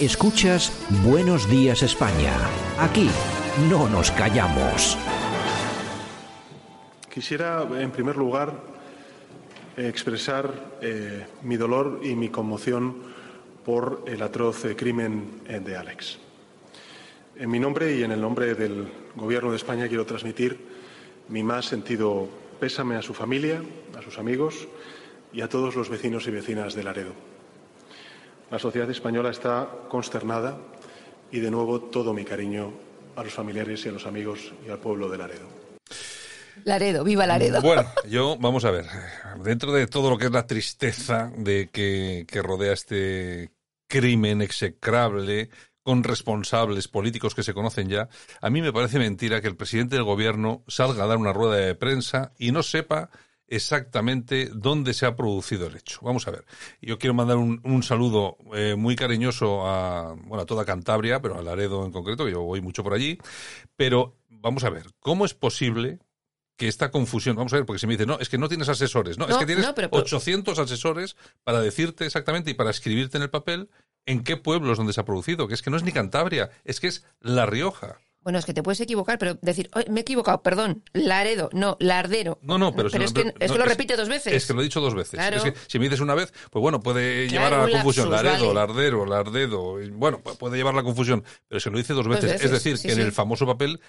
Escuchas Buenos Días España. Aquí no nos callamos. Quisiera, en primer lugar, expresar eh, mi dolor y mi conmoción por el atroz eh, crimen eh, de Alex. En mi nombre y en el nombre del Gobierno de España quiero transmitir mi más sentido pésame a su familia, a sus amigos y a todos los vecinos y vecinas de Laredo. La sociedad española está consternada y de nuevo todo mi cariño a los familiares y a los amigos y al pueblo de Laredo. Laredo, viva Laredo. Bueno, yo, vamos a ver, dentro de todo lo que es la tristeza de que, que rodea este crimen execrable con responsables políticos que se conocen ya, a mí me parece mentira que el presidente del gobierno salga a dar una rueda de prensa y no sepa exactamente dónde se ha producido el hecho. Vamos a ver. Yo quiero mandar un, saludo eh, muy cariñoso a, bueno, a toda Cantabria, pero a Laredo en concreto, que yo voy mucho por allí. Pero vamos a ver, ¿cómo es posible que esta confusión, vamos a ver, porque si me dice, no, es que no tienes asesores, no, es que tienes 800 asesores para decirte exactamente y para escribirte en el papel en qué pueblos donde se ha producido, que es que no es ni Cantabria, es que es La Rioja. Bueno, es que te puedes equivocar, pero decir, me he equivocado, perdón, Laredo, no, Lardero. No, no, pero, es que, es que lo repite dos veces. Es que lo he dicho dos veces. Es que si me dices una vez, pues bueno, puede llevar a la confusión. Laredo, Lardero, Lardedo. Bueno, puede llevar la confusión, pero se lo dice dos veces. es decir, que en el famoso papel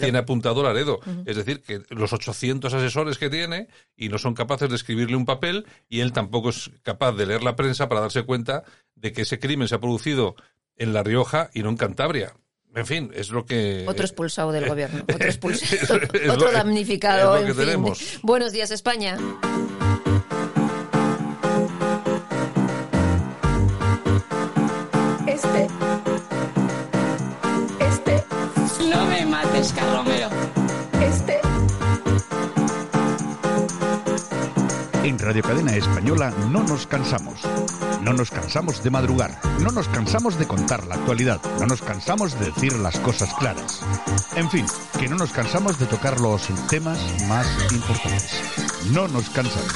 tiene, apuntado Laredo. Es decir, que los 800 asesores que tiene y no son capaces de escribirle un papel y él tampoco es capaz de leer la prensa para darse cuenta de que ese crimen se ha producido en La Rioja y no en Cantabria. En fin, es lo que... Otro expulsado del gobierno, otro expulsado, otro damnificado. Es lo que tenemos. Buenos días, España. Este. Este. No me mates, Carromero. Este. En Radio Cadena Española no nos cansamos. No nos cansamos de madrugar, no nos cansamos de contar la actualidad, no nos cansamos de decir las cosas claras. En fin, que no nos cansamos de tocar los temas más importantes. No nos cansamos.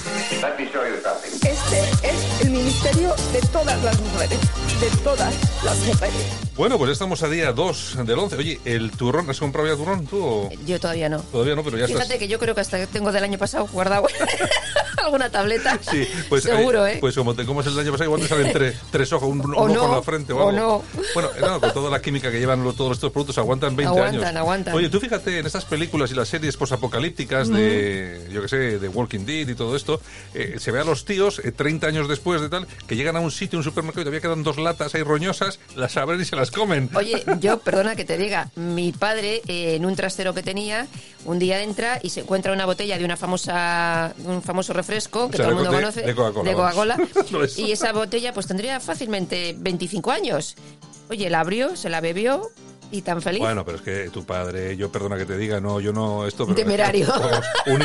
Este es el ministerio de todas las mujeres, de todas las mujeres. Bueno, pues estamos a día 2 del 11. Oye, ¿el turrón? ¿Has comprado ya turrón tú? O... Yo todavía no. Todavía no, pero ya Fíjate que yo creo que hasta tengo del año pasado guardado alguna tableta. Sí, pues, Seguro, ¿eh? Pues como te comes el año pasado, igual te salen tres, tres ojos, un, ojo en la frente o, algo. no. Bueno, eh, no, con toda la química que llevan todos estos productos, aguantan 20 aguantan, años. Aguantan, aguantan. Oye, tú fíjate en estas películas y las series posapocalípticas de, yo qué sé, de Walking Dead y todo esto, eh, se ve a los tíos 30 eh, años después de tal, que llegan a un sitio, un supermercado y todavía quedan dos latas ahí roñosas, las abren y se las comen. Oye, yo, perdona que te diga, mi padre en un trastero que tenía, un día entra y se encuentra una botella de una famosa, un famoso refresco que todo el mundo conoce, de Coca-Cola. y esa botella pues tendría fácilmente 25 años. Oye, la abrió, se la bebió y tan feliz. Bueno, pero es que tu padre, yo perdona que te diga, no, yo no, esto... Un temerario. un,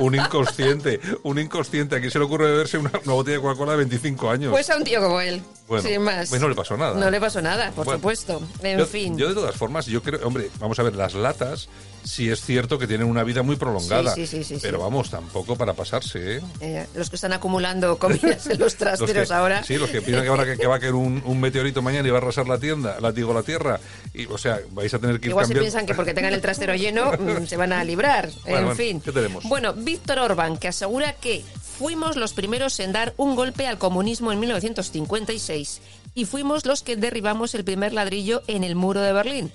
un, inconsciente, un inconsciente. ¿A quién se le ocurre beberse una, botella de Coca-Cola de 25 años? Pues a un tío como él, sin más. Pues no le pasó nada. No le pasó nada, por supuesto. En fin. Yo de todas formas, yo creo, hombre, vamos a ver, las latas sí es cierto que tienen una vida muy prolongada. Sí, sí, sí, pero vamos, tampoco para pasarse, ¿eh? ¿eh? los que están acumulando comidas en los trasteros ahora. Sí, los que piensan que ahora que, va a caer un, un, meteorito mañana y va a arrasar la tienda, la digo la tierra, y o sea, vais a tener que ir Igual se piensan que porque tengan el trastero lleno mm, se van a librar. en fin. ¿qué tenemos? Bueno, Víctor Orbán, que asegura que fuimos los primeros en dar un golpe al comunismo en 1956 y fuimos los que derribamos el primer ladrillo en el muro de Berlín.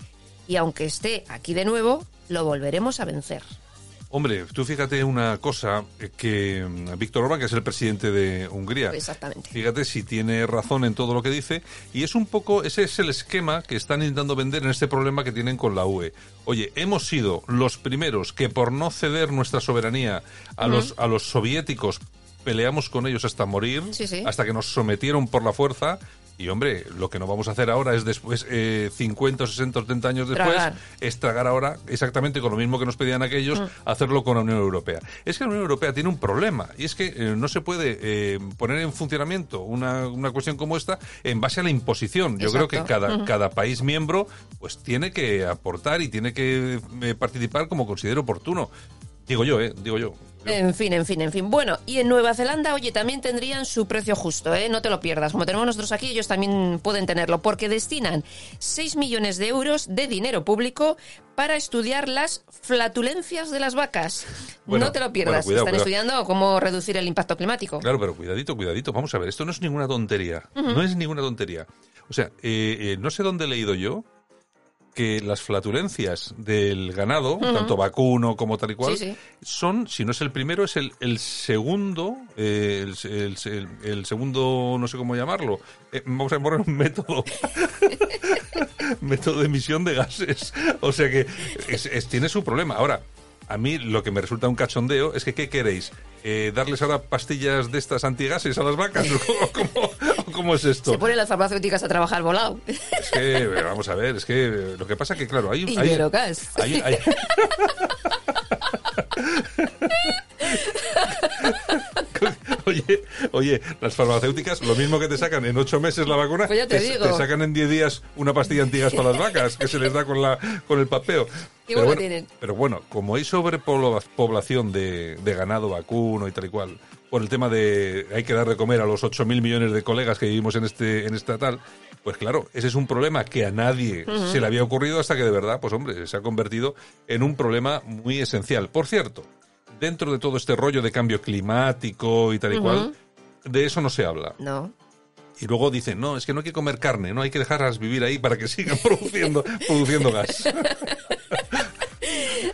Y aunque esté aquí de nuevo, lo volveremos a vencer. Hombre, tú fíjate una cosa, eh, que mm, Víctor Orbán, que es el presidente de Hungría, Exactamente. fíjate si tiene razón en todo lo que dice, y es un poco, ese es el esquema que están intentando vender en este problema que tienen con la UE. Oye, hemos sido los primeros que por no ceder nuestra soberanía a, los, a los soviéticos peleamos con ellos hasta morir, hasta que nos sometieron por la fuerza, y hombre, lo que no vamos a hacer ahora es después, eh, 50, 60, 70 años después, es tragar ahora exactamente con lo mismo que nos pedían aquellos, mm. hacerlo con la Unión Europea. Es que la Unión Europea tiene un problema y es que eh, no se puede eh, poner en funcionamiento una, una, cuestión como esta en base a la imposición. Yo creo que cada, cada país miembro pues tiene que aportar y tiene que eh, participar como considere oportuno. Digo yo, ¿eh? Digo yo. En fin, en fin, en fin. Bueno, y en Nueva Zelanda, oye, también tendrían su precio justo, ¿eh? No te lo pierdas. Como tenemos nosotros aquí, ellos también pueden tenerlo, porque destinan 6 millones de euros de dinero público para estudiar las flatulencias de las vacas. Bueno, no te lo bueno, pierdas. cuidado, Están cuidado. estudiando cómo reducir el impacto climático. Claro, pero cuidadito, cuidadito. Vamos a ver, esto no es ninguna tontería. No es ninguna tontería. O sea, eh, eh, no sé dónde he leído yo que las flatulencias del ganado, tanto vacuno como tal y cual, Sí, sí. son, si no es el primero, es el, el segundo, eh, el, el- segundo, no sé cómo llamarlo. Eh, vamos a poner un método. método de emisión de gases. O sea que es- es- tiene su problema. Ahora, a mí lo que me resulta un cachondeo es que, ¿qué queréis? Eh, ¿Darles ahora pastillas de estas antigases a las vacas? ¿O cómo, cómo es esto? Se ponen las farmacéuticas a trabajar volado. Es que, eh, vamos a ver, es que eh, lo que pasa que, claro, hay... Hay, hay- hay- Oye, oye, las farmacéuticas, lo mismo que te sacan en ocho meses la vacuna, Pues ya te digo. sacan en diez días una pastilla antigas para las vacas, que se les da con la con el papeo. Qué pero, bueno, tienen. pero bueno, como hay sobrepoblación de, de ganado vacuno y tal y cual, por el tema de hay que dar de comer a los 8.000 millones de colegas que vivimos en este en esta tal, pues claro, ese es un problema que a nadie se le había ocurrido hasta que de verdad, pues hombre, se ha convertido en un problema muy esencial. Por cierto, dentro de todo este rollo de cambio climático y tal y cual, de eso no se habla. No. Y luego dicen, no, es que no hay que comer carne, no hay que dejarlas vivir ahí para que sigan produciendo, produciendo gas.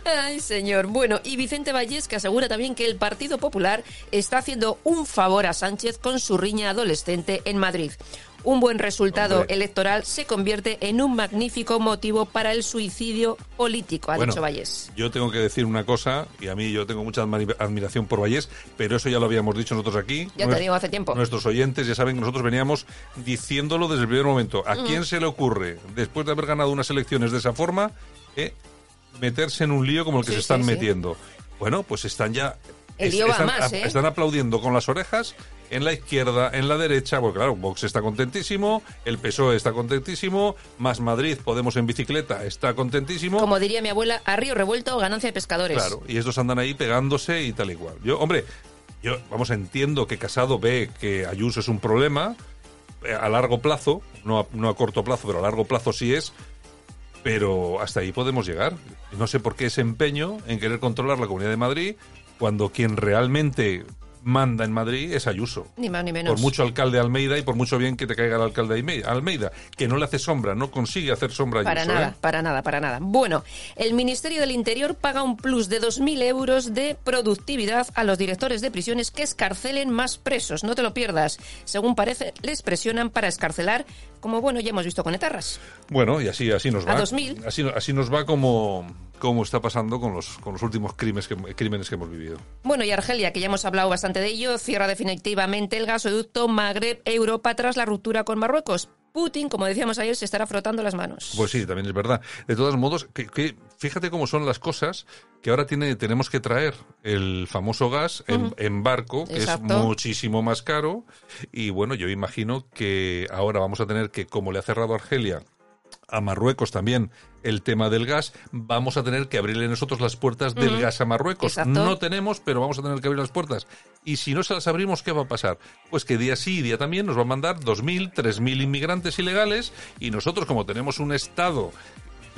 Ay, señor. Bueno, y Vicente Vallés que asegura también que el Partido Popular está haciendo un favor a Sánchez con su riña adolescente en Madrid. Un buen resultado Hombre. electoral se convierte en un magnífico motivo para el suicidio político, ha Bueno, dicho Vallés. Yo tengo que decir una cosa, y a mí yo tengo mucha admira- admiración por Vallés, pero eso ya lo habíamos dicho nosotros aquí. Ya te digo hace tiempo. Nuestros oyentes ya saben que nosotros veníamos diciéndolo desde el primer momento. ¿A quién se le ocurre, después de haber ganado unas elecciones de esa forma, eh, meterse en un lío como el que Sí, se están sí, metiendo? Bueno, pues están ya... El lío va están, más, ¿eh? están aplaudiendo con las orejas en la izquierda, en la derecha, porque claro, Vox está contentísimo, el PSOE está contentísimo, Más Madrid, Podemos en bicicleta, está contentísimo. Como diría mi abuela, a río revuelto, ganancia de pescadores. Claro, y estos andan ahí pegándose y tal y cual. Yo, hombre, yo, vamos, entiendo que Casado ve que Ayuso es un problema eh, a largo plazo, no a, no a corto plazo, pero a largo plazo sí es, pero hasta ahí podemos llegar. No sé por qué ese empeño en querer controlar la Comunidad de Madrid cuando quien realmente manda en Madrid es Ayuso. Ni más ni menos. Por mucho alcalde Almeida y por mucho bien que te caiga el alcalde Alme- Almeida, que no le hace sombra, no consigue hacer sombra a Para Ayuso. nada, ¿eh? para nada, para nada. Bueno, el Ministerio del Interior paga un plus de 2.000 euros de productividad a los directores de prisiones que escarcelen más presos. No te lo pierdas. Según parece, les presionan para escarcelar, como bueno, ya hemos visto con etarras. Bueno, y así, así nos A va. 2000. Así, así nos va como, como está pasando con los, con los últimos crímenes que, crímenes que hemos vivido. Bueno, y Argelia, que ya hemos hablado bastante de ello, cierra definitivamente el gasoducto Magreb-Europa tras la ruptura con Marruecos. Putin, como decíamos ayer, se estará frotando las manos. Pues sí, también es verdad. De todos modos, que, que fíjate cómo son las cosas que ahora tiene, tenemos que traer el famoso gas en, en barco, que Exacto. es muchísimo más caro. Y bueno, yo imagino que ahora vamos a tener que, como le ha cerrado Argelia, a Marruecos también el tema del gas, vamos a tener que abrirle nosotros las puertas del gas a Marruecos. Exacto. No tenemos, pero vamos a tener que abrir las puertas. Y si no se las abrimos, ¿qué va a pasar? Pues que día sí y día también nos va a mandar 2.000, 3.000 inmigrantes ilegales y nosotros como tenemos un Estado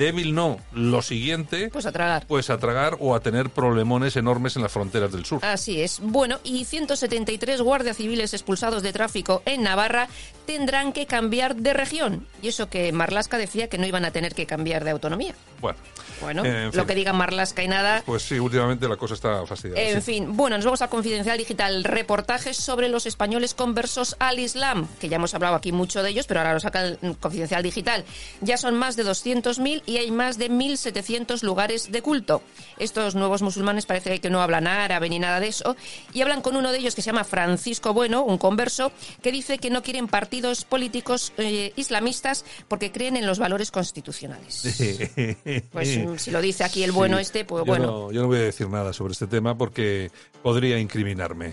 débil, no, lo siguiente, Pues a tragar. pues a tragar o a tener problemones enormes en las fronteras del sur. Así es. Bueno, y 173 guardias civiles expulsados de tráfico en Navarra tendrán que cambiar de región. Y eso que Marlasca decía que no iban a tener que cambiar de autonomía. Bueno, Bueno, Eh, en lo fin. que diga Marlasca y nada. pues sí, últimamente la cosa está fastidiada. En sí. fin, bueno, nos vamos al Confidencial Digital. Reportajes sobre los españoles conversos al Islam, que ya hemos hablado aquí mucho de ellos, pero ahora lo saca el Confidencial Digital. Ya son más de 200.000 y hay más de 1.700 lugares de culto. Estos nuevos musulmanes parece que no hablan árabe ni nada de eso, y hablan con uno de ellos que se llama Francisco Bueno, un converso, que dice que no quieren partidos políticos eh, islamistas porque creen en los valores constitucionales. Pues mm, si lo dice aquí el bueno Sí. este, pues Yo bueno. no- yo no voy a decir nada sobre este tema porque podría incriminarme.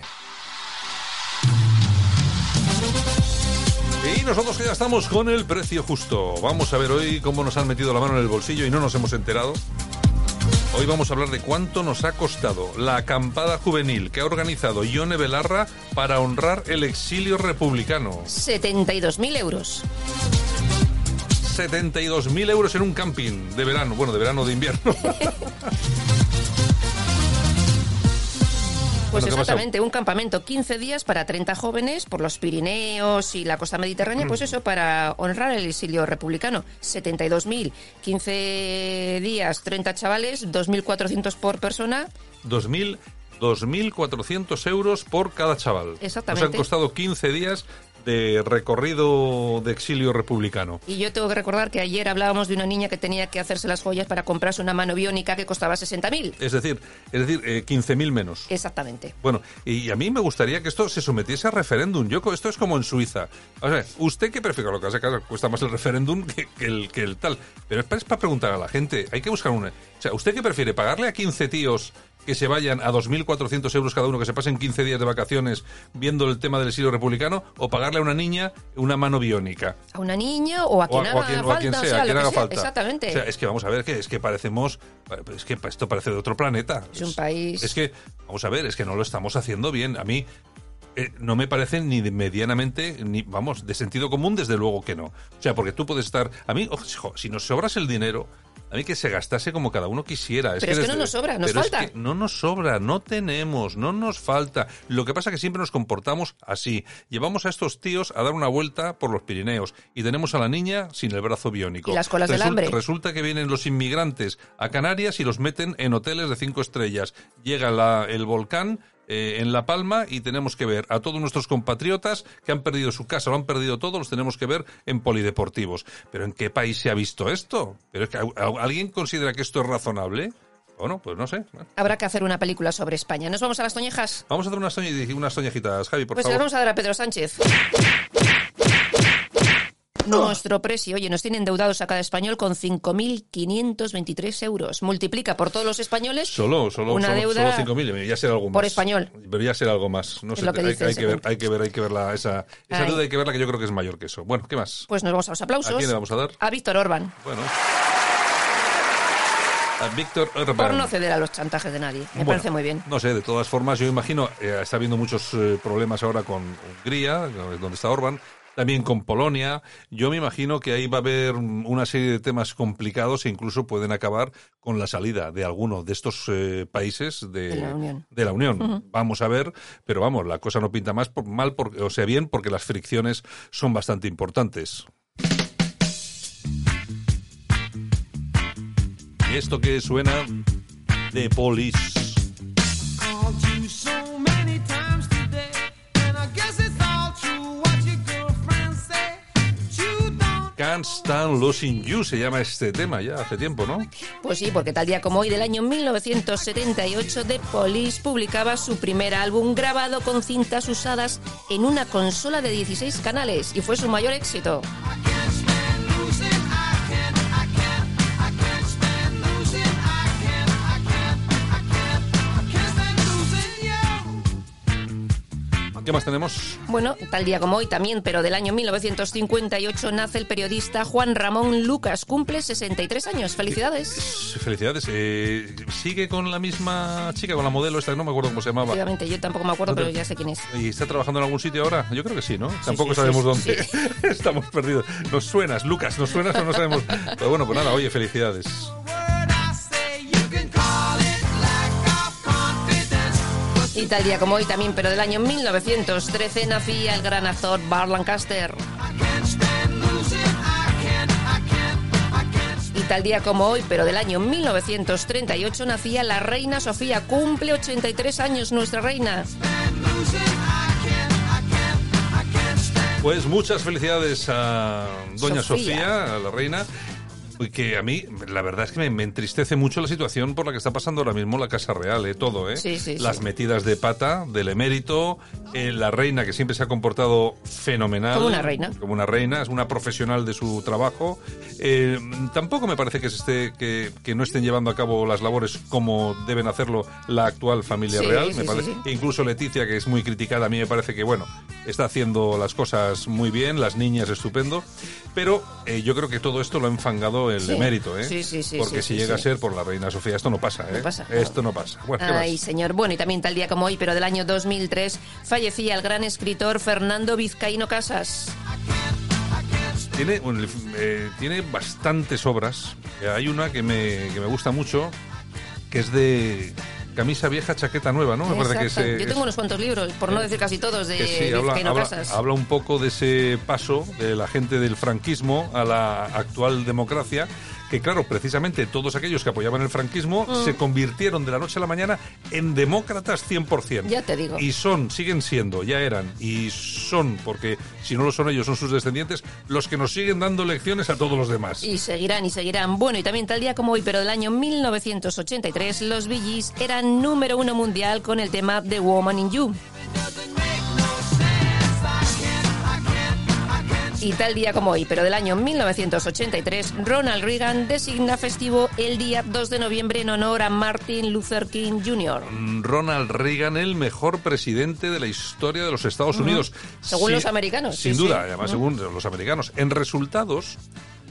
Y nosotros que ya estamos con el precio justo. Vamos a ver hoy cómo nos han metido la mano en el bolsillo y no nos hemos enterado. Hoy vamos a hablar de cuánto nos ha costado la acampada juvenil que ha organizado Ione Belarra para honrar el exilio republicano. 72.000 euros. 72.000 euros en un camping de verano, bueno, de verano o de invierno. Pues exactamente, un campamento, 15 días para 30 jóvenes por los Pirineos y la costa mediterránea, pues eso, para honrar el exilio republicano. 72.000, 15 días, 30 chavales, 2.400 por persona. 2.000 2.400 euros por cada chaval. Exactamente. Nos han costado 15 días de recorrido de exilio republicano. Y yo tengo que recordar que ayer hablábamos de una niña que tenía que hacerse las joyas para comprarse una mano biónica que costaba 60.000. Es decir, es decir, eh, 15.000 menos. Exactamente. Bueno, y a mí me gustaría que esto se sometiese a referéndum. Yo, esto es como en Suiza. O sea, ¿usted qué prefiere? Lo que es que cuesta más el referéndum que, que el, que el tal. Pero es para, es para preguntar a la gente. Hay que buscar una. O sea, ¿usted qué prefiere? ¿Pagarle a 15 tíos que se vayan a 2.400 euros cada uno, que se pasen 15 días de vacaciones viendo el tema del exilio republicano? ¿O pagarle a una niña una mano biónica? A una niña o a quien o a, haga o a quien, o falta. a quien sea, a quien haga sea. falta. Exactamente. O sea, es que vamos a ver que es que parecemos. Es que esto parece de otro planeta. Es un país- Es que, vamos a ver, es que no lo estamos haciendo bien. A mí. eh, no me parece ni de medianamente, ni vamos, de sentido común, desde luego que no. O sea, porque tú puedes estar. A mí, ojo, si nos sobras el dinero, a mí que se gastase como cada uno quisiera. Pero es que no desde- nos sobra, nos pero es falta. que no nos sobra, no tenemos, no nos falta. Lo que pasa es que siempre nos comportamos así. Llevamos a estos tíos a dar una vuelta por los Pirineos y tenemos a la niña sin el brazo biónico. Y las colas del hambre. Resulta que vienen los inmigrantes a Canarias y los meten en hoteles de cinco estrellas. Llega la- el volcán eh, en La Palma y tenemos que ver a todos nuestros compatriotas que han perdido su casa, lo han perdido todo, los tenemos que ver en polideportivos. ¿Pero en qué país se ha visto esto? ¿Pero es que ¿al- ¿Alguien considera que esto es razonable? Bueno, pues no sé. Habrá que hacer una película sobre España. ¿Nos vamos a las toñejas? Vamos a hacer unas, toñejitas, Javi, por Pues favor. vamos a dar a Pedro Sánchez. Nuestro precio, oye, nos tiene endeudados a cada español con 5.523 euros. Multiplica por todos los españoles Solo, solo, una solo, deuda solo 5.000, ya será algo más. por español. Pero ya será algo más. No sé, que hay, dice hay que ver, hay que ver, hay que verla, esa, esa deuda hay que verla que yo creo que es mayor que eso. Bueno, ¿qué más? Pues nos vamos a los aplausos. ¿A quién le vamos a dar? A Víctor Orban. Bueno. A Víctor Orbán. Por no ceder a los chantajes de nadie. Me Bueno, parece muy bien. No sé, de todas formas, yo imagino, eh, está habiendo muchos eh, problemas ahora con Hungría, donde está Orban, también con Polonia. Yo me imagino que ahí va a haber una serie de temas complicados e incluso pueden acabar con la salida de alguno de estos eh, países de, De la Unión. de la Unión. Vamos a ver, pero vamos, la cosa no pinta más por, mal, por- o sea, bien, porque las fricciones son bastante importantes. Y esto que suena de Police. Can't Stand Losing You se llama este tema ya hace tiempo, ¿no? Pues sí, porque tal día como hoy del año 1978, The Police publicaba su primer álbum grabado con cintas usadas en una consola de 16 canales y fue su mayor éxito. ¿Qué más tenemos? Bueno, tal día como hoy también, pero del año 1958 nace el periodista Juan Ramón Lucas. Cumple 63 años. Felicidades. Felicidades. Eh, ¿Sigue con la misma chica, con la modelo esta? No me acuerdo cómo se llamaba. Efectivamente, yo tampoco me acuerdo, pero ya sé quién es. ¿Y está trabajando en algún sitio ahora? Yo creo que sí, ¿no? Tampoco sí, sabemos sí, dónde. Estamos perdidos. Nos suenas, Lucas, nos suenas o no sabemos. Pero bueno, pues nada, oye, felicidades. Y tal día como hoy también, pero del año 1913 nacía el gran actor Bart Lancaster. Y tal día como hoy, pero del año 1938 nacía la reina Sofía. Cumple 83 años nuestra reina. Pues muchas felicidades a doña Sofía. Sofía, a la reina. Que a mí, la verdad es que me, me entristece mucho la situación por la que está pasando ahora mismo la Casa Real, ¿eh? todo, ¿eh? Sí, sí, Las sí. metidas de pata del emérito, eh, la reina que siempre se ha comportado fenomenal. Como una reina. Como una reina, es una profesional de su trabajo. Eh, tampoco me parece que, se esté, que, que no estén llevando a cabo las labores como deben hacerlo la actual familia real. me parece, e incluso Leticia, que es muy criticada, a mí me parece que, bueno, está haciendo las cosas muy bien, las niñas estupendo, pero eh, yo creo que todo esto lo ha enfangado el Sí. emérito, ¿eh? Sí, sí, sí, Porque sí, si llega a ser por la reina Sofía, esto no pasa, ¿eh? No pasa, no. Esto no pasa. Bueno, ¿qué Ay, más? señor. Bueno, y también tal día como hoy, pero del año 2003, fallecía el gran escritor Fernando Vizcaíno Casas. Tiene, eh, tiene bastantes obras. Hay una que me, que me gusta mucho, que es de camisa vieja, chaqueta nueva, ¿no? Me parece que Yo tengo unos cuantos libros, por no decir casi todos, de que sí, habla, Vizcaíno habla- Casas. habla un poco de ese paso de la gente del franquismo a la actual democracia, que claro, precisamente todos aquellos que apoyaban el franquismo Mm. se convirtieron de la noche a la mañana en demócratas 100%. Ya te digo. Y son, siguen siendo, ya eran, y son, porque si no lo son ellos, son sus descendientes, los que nos siguen dando lecciones a todos los demás. Y seguirán y seguirán. Bueno, y también tal día como hoy, pero del año 1983, los Bee Gees eran número uno mundial con el tema The Woman in You. Y tal día como hoy, pero del año 1983, Ronald Reagan designa festivo el día 2 de noviembre en honor a Martin Luther King Jr. Ronald Reagan, el mejor presidente de la historia de los Estados Unidos. Según los americanos, Sin sí, duda, sí. además según los americanos. En resultados,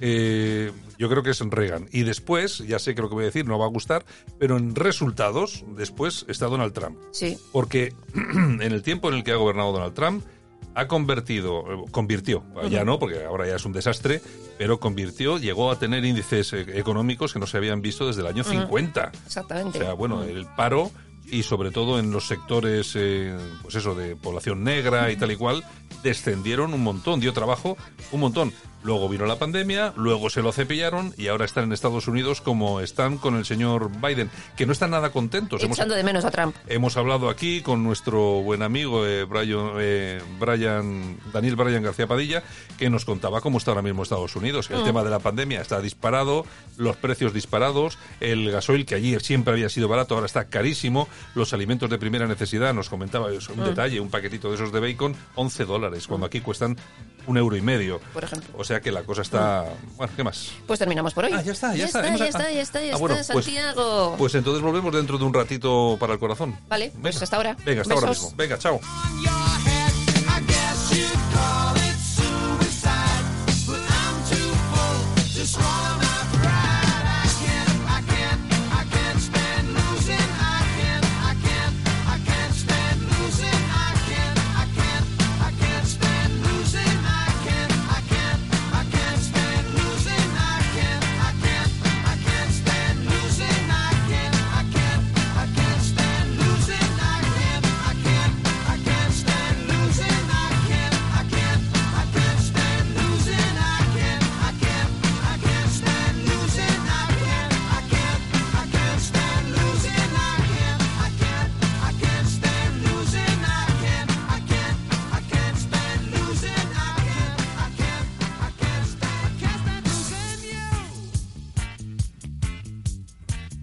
eh, yo creo que es Reagan. Y después, ya sé que lo que voy a decir no va a gustar, pero en resultados, después está Donald Trump. Sí. Porque en el tiempo en el que ha gobernado Donald Trump, ha convertido, eh, convirtió, ya no, porque ahora ya es un desastre, pero convirtió, llegó a tener índices eh, económicos que no se habían visto desde el año 50. Exactamente. O sea, bueno, el paro y sobre todo en los sectores, eh, pues eso, de población negra y tal y cual, descendieron un montón, dio trabajo un montón. Luego vino la pandemia, luego se lo cepillaron y ahora están en Estados Unidos como están con el señor Biden, que no están nada contentos. Hemos- Echando de menos a Trump. Hemos hablado aquí con nuestro buen amigo eh, Brian, eh, Brian- Daniel Brian García Padilla, que nos contaba cómo está ahora mismo Estados Unidos. El Mm. tema de la pandemia está disparado, los precios disparados, el gasoil que allí siempre había sido barato ahora está carísimo, los alimentos de primera necesidad, nos comentaba eso, un Mm. detalle, un paquetito de esos de bacon, 11 dólares, cuando aquí cuestan un euro y medio. Por ejemplo. O sea que la cosa está... Bueno, ¿qué más? Pues terminamos por hoy. Ah, ya está, ya está. Ya está, ya está, ya Ah, está, bueno, pues- Santiago. Pues entonces volvemos dentro de un ratito para el corazón. vale, pues hasta ahora. Venga, hasta ahora mismo. Venga, chao.